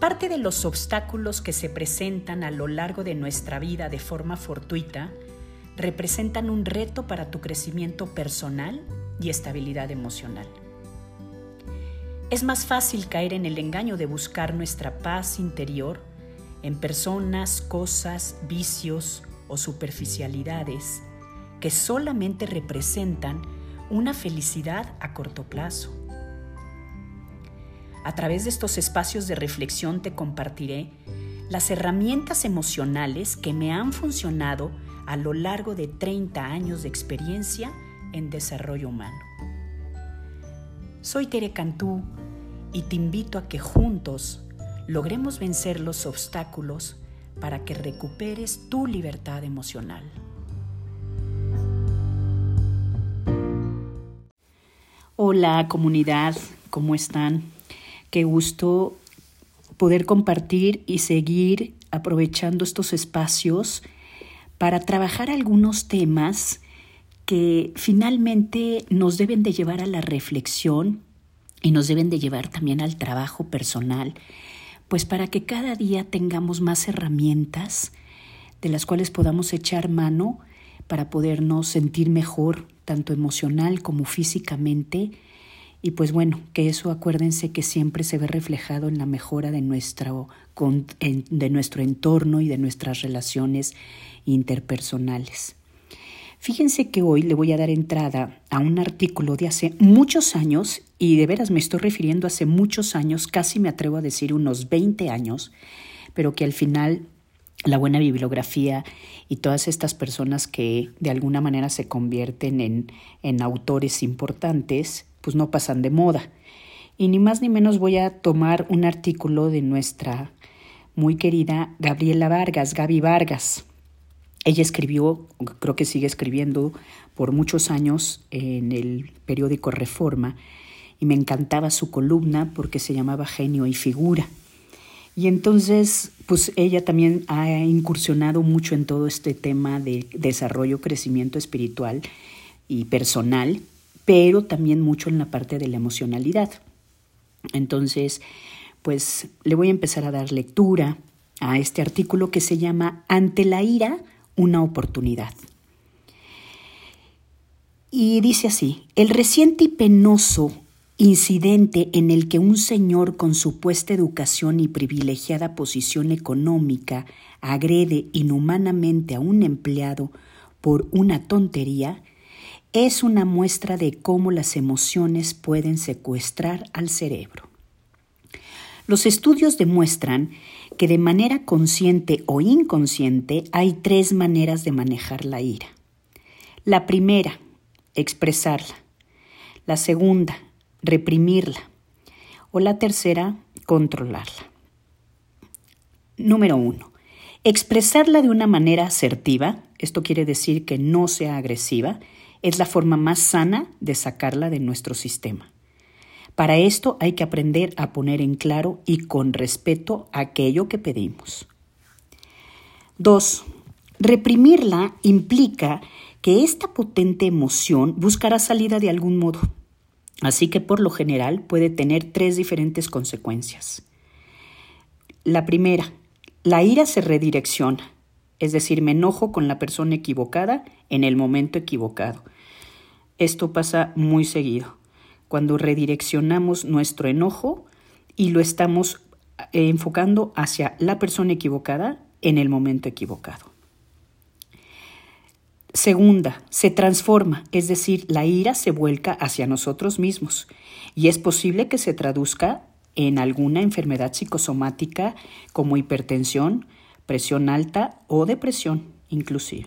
Parte de los obstáculos que se presentan a lo largo de nuestra vida de forma fortuita representan un reto para tu crecimiento personal y estabilidad emocional. Es más fácil caer en el engaño de buscar nuestra paz interior en personas, cosas, vicios o superficialidades que solamente representan una felicidad a corto plazo. A través de estos espacios de reflexión te compartiré las herramientas emocionales que me han funcionado a lo largo de 30 años de experiencia en desarrollo humano. Soy Tere Cantú y te invito a que juntos logremos vencer los obstáculos para que recuperes tu libertad emocional. Hola comunidad, ¿cómo están? Qué gusto poder compartir y seguir aprovechando estos espacios para trabajar algunos temas que finalmente nos deben de llevar a la reflexión y nos deben de llevar también al trabajo personal, pues para que cada día tengamos más herramientas de las cuales podamos echar mano para podernos sentir mejor, tanto emocional como físicamente, y pues bueno, que eso acuérdense que siempre se ve reflejado en la mejora de nuestro, de nuestro entorno y de nuestras relaciones interpersonales. Fíjense que hoy le voy a dar entrada a un artículo de hace muchos años, y de veras me estoy refiriendo a hace muchos años, casi me atrevo a decir unos 20 años, pero que al final la buena bibliografía y todas estas personas que de alguna manera se convierten en, en autores importantes, pues no pasan de moda. Y ni más ni menos voy a tomar un artículo de nuestra muy querida Gabriela Vargas, Gaby Vargas. Ella escribió, creo que sigue escribiendo por muchos años en el periódico Reforma y me encantaba su columna porque se llamaba Genio y Figura. Y entonces, pues ella también ha incursionado mucho en todo este tema de desarrollo, crecimiento espiritual y personal, pero también mucho en la parte de la emocionalidad. Entonces, pues le voy a empezar a dar lectura a este artículo que se llama Ante la ira, una oportunidad. Y dice así, el reciente y penoso incidente en el que un señor con supuesta educación y privilegiada posición económica agrede inhumanamente a un empleado por una tontería, es una muestra de cómo las emociones pueden secuestrar al cerebro. Los estudios demuestran que de manera consciente o inconsciente hay tres maneras de manejar la ira. La primera, expresarla. La segunda, reprimirla. O la tercera, controlarla. Número uno, expresarla de una manera asertiva, esto quiere decir que no sea agresiva, es la forma más sana de sacarla de nuestro sistema. Para esto hay que aprender a poner en claro y con respeto aquello que pedimos. 2. Reprimirla implica que esta potente emoción buscará salida de algún modo, así que por lo general puede tener tres diferentes consecuencias. La primera, la ira se redirecciona, es decir, me enojo con la persona equivocada en el momento equivocado. Esto pasa muy seguido cuando redireccionamos nuestro enojo y lo estamos eh, enfocando hacia la persona equivocada en el momento equivocado. Segunda, se transforma, es decir, la ira se vuelca hacia nosotros mismos y es posible que se traduzca en alguna enfermedad psicosomática como hipertensión, presión alta o depresión inclusive.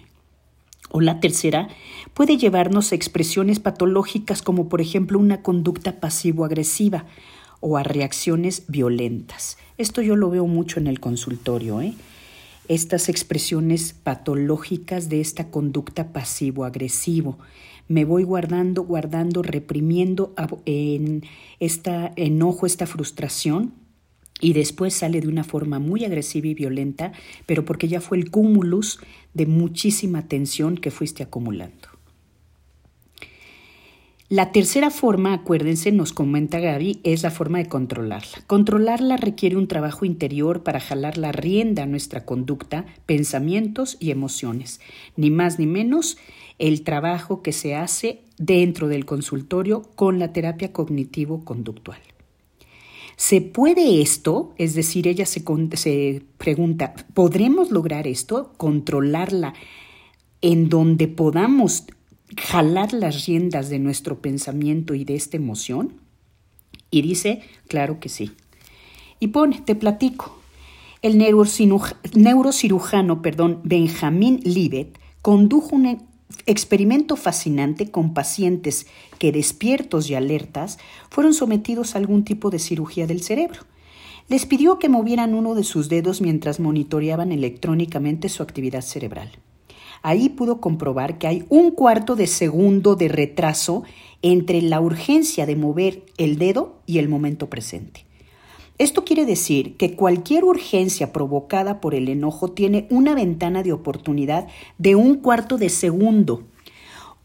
O la tercera puede llevarnos a expresiones patológicas como por ejemplo una conducta pasivo-agresiva o a reacciones violentas. Esto yo lo veo mucho en el consultorio. ¿eh? Estas expresiones patológicas de esta conducta pasivo-agresivo. Me voy guardando, guardando, reprimiendo en este enojo, esta frustración y después sale de una forma muy agresiva y violenta, pero porque ya fue el cúmulus de muchísima tensión que fuiste acumulando. La tercera forma, acuérdense, nos comenta Gaby, es la forma de controlarla. Controlarla requiere un trabajo interior para jalar la rienda a nuestra conducta, pensamientos y emociones. Ni más ni menos el trabajo que se hace dentro del consultorio con la terapia cognitivo-conductual. ¿Se puede esto? Es decir, ella se, pregunta, ¿podremos lograr esto? Controlarla en donde podamos jalar las riendas de nuestro pensamiento y de esta emoción? Y dice, claro que sí. Y pone, te platico. El neurocirujano perdón, Benjamin Libet condujo un experimento fascinante con pacientes que despiertos y alertas fueron sometidos a algún tipo de cirugía del cerebro. Les pidió que movieran uno de sus dedos mientras monitoreaban electrónicamente su actividad cerebral. Ahí pudo comprobar que hay un cuarto de segundo de retraso entre la urgencia de mover el dedo y el momento presente. Esto quiere decir que cualquier urgencia provocada por el enojo tiene una ventana de oportunidad de un cuarto de segundo.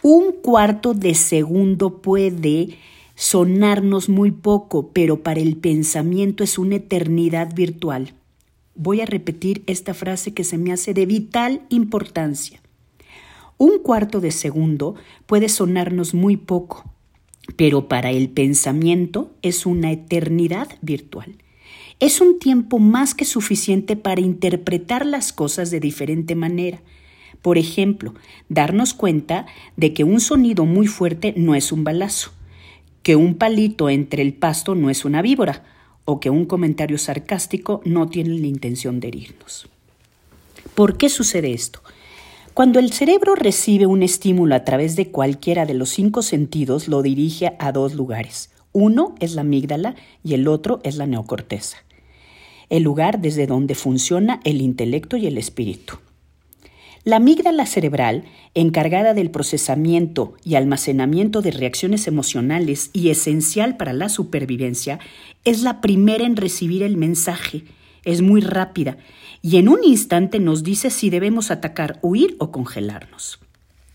Un cuarto de segundo puede sonarnos muy poco, pero para el pensamiento es una eternidad virtual. Voy a repetir esta frase que se me hace de vital importancia. Un cuarto de segundo puede sonarnos muy poco, pero para el pensamiento es una eternidad virtual. Es un tiempo más que suficiente para interpretar las cosas de diferente manera. Por ejemplo, darnos cuenta de que un sonido muy fuerte no es un balazo, que un palito entre el pasto no es una víbora, o que un comentario sarcástico no tiene la intención de herirnos. ¿Por qué sucede esto? Cuando el cerebro recibe un estímulo a través de cualquiera de los cinco sentidos, lo dirige a dos lugares. Uno es la amígdala y el otro es la neocorteza, el lugar desde donde funciona el intelecto y el espíritu. La amígdala cerebral, encargada del procesamiento y almacenamiento de reacciones emocionales y esencial para la supervivencia, es la primera en recibir el mensaje. Es muy rápida y en un instante nos dice si debemos atacar, huir o congelarnos.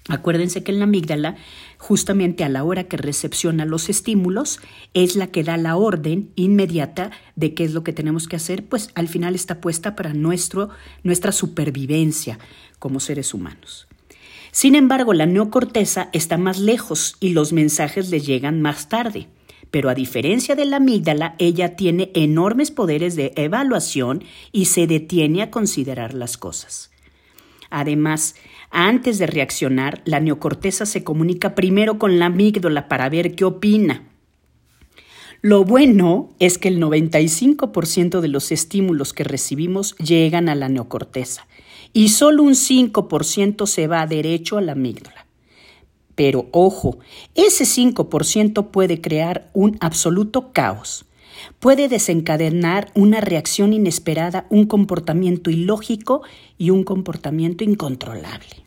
Acuérdense que en la amígdala, justamente a la hora que recepciona los estímulos, es la que da la orden inmediata de qué es lo que tenemos que hacer, pues al final está puesta para nuestro, nuestra supervivencia como seres humanos. Sin embargo, la neocorteza está más lejos y los mensajes le llegan más tarde pero a diferencia de la amígdala, ella tiene enormes poderes de evaluación y se detiene a considerar las cosas. Además, antes de reaccionar, la neocorteza se comunica primero con la amígdala para ver qué opina. Lo bueno es que el 95% de los estímulos que recibimos llegan a la neocorteza y solo un 5% se va derecho a la amígdala. Pero ojo, ese 5% puede crear un absoluto caos. Puede desencadenar una reacción inesperada, un comportamiento ilógico y un comportamiento incontrolable.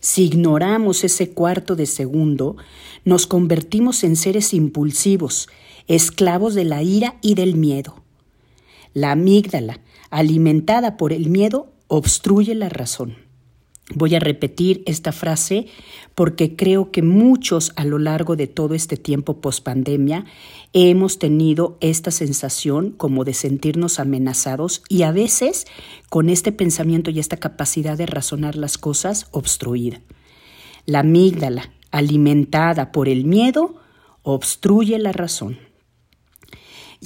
Si ignoramos ese cuarto de segundo, nos convertimos en seres impulsivos, esclavos de la ira y del miedo. La amígdala, alimentada por el miedo, obstruye la razón. Voy a repetir esta frase porque creo que muchos a lo largo de todo este tiempo post-pandemia hemos tenido esta sensación como de sentirnos amenazados y a veces con este pensamiento y esta capacidad de razonar las cosas obstruida. La amígdala, alimentada por el miedo, obstruye la razón.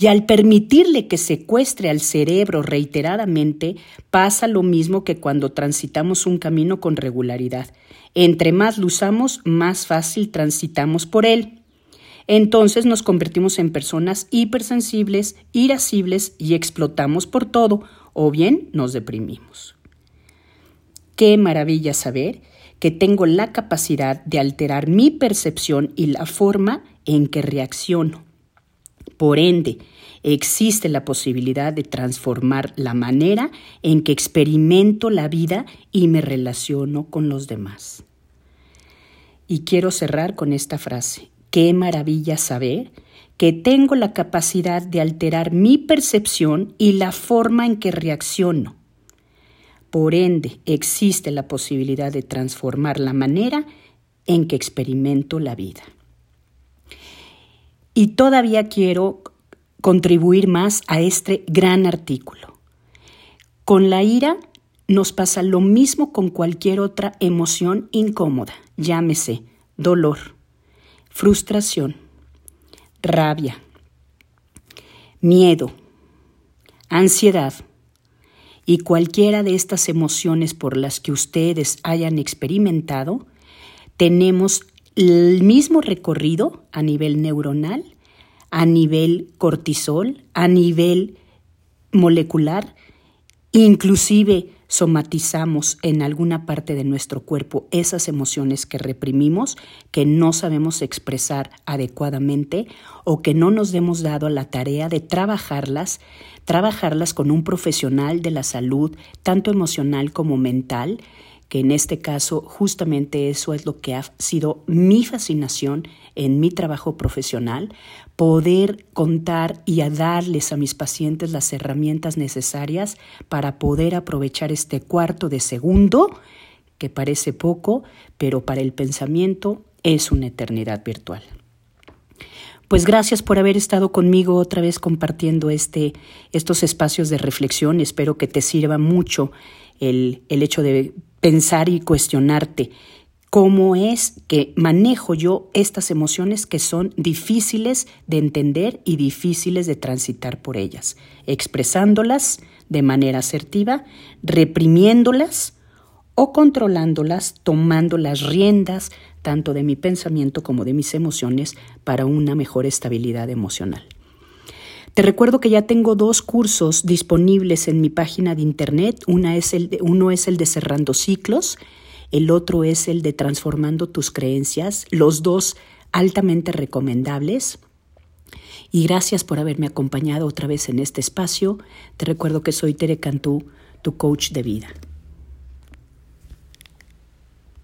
Y al permitirle que secuestre al cerebro reiteradamente, pasa lo mismo que cuando transitamos un camino con regularidad. Entre más lo usamos, más fácil transitamos por él. Entonces nos convertimos en personas hipersensibles, irascibles y explotamos por todo, o bien nos deprimimos. Qué maravilla saber que tengo la capacidad de alterar mi percepción y la forma en que reacciono. Por ende, existe la posibilidad de transformar la manera en que experimento la vida y me relaciono con los demás. Y quiero cerrar con esta frase. Qué maravilla saber que tengo la capacidad de alterar mi percepción y la forma en que reacciono. Por ende, existe la posibilidad de transformar la manera en que experimento la vida. Y todavía quiero contribuir más a este gran artículo. Con la ira nos pasa lo mismo con cualquier otra emoción incómoda, llámese dolor, frustración, rabia, miedo, ansiedad y cualquiera de estas emociones por las que ustedes hayan experimentado, tenemos el mismo recorrido a nivel neuronal, a nivel cortisol, a nivel molecular, inclusive somatizamos en alguna parte de nuestro cuerpo esas emociones que reprimimos, que no sabemos expresar adecuadamente o que no nos hemos dado la tarea de trabajarlas, trabajarlas con un profesional de la salud, tanto emocional como mental, que en este caso justamente eso es lo que ha sido mi fascinación en mi trabajo profesional, poder contar y a darles a mis pacientes las herramientas necesarias para poder aprovechar este cuarto de segundo, que parece poco, pero para el pensamiento es una eternidad virtual. Pues gracias por haber estado conmigo otra vez compartiendo este, estos espacios de reflexión. Espero que te sirva mucho el, el hecho de pensar y cuestionarte cómo es que manejo yo estas emociones que son difíciles de entender y difíciles de transitar por ellas, expresándolas de manera asertiva, reprimiéndolas o controlándolas, tomando las riendas tanto de mi pensamiento como de mis emociones para una mejor estabilidad emocional. Te recuerdo que ya tengo dos cursos disponibles en mi página de internet. Una es el uno es el de Cerrando Ciclos, el otro es el de Transformando tus Creencias, los dos altamente recomendables. Y gracias por haberme acompañado otra vez en este espacio. Te recuerdo que soy Tere Cantú, tu coach de vida.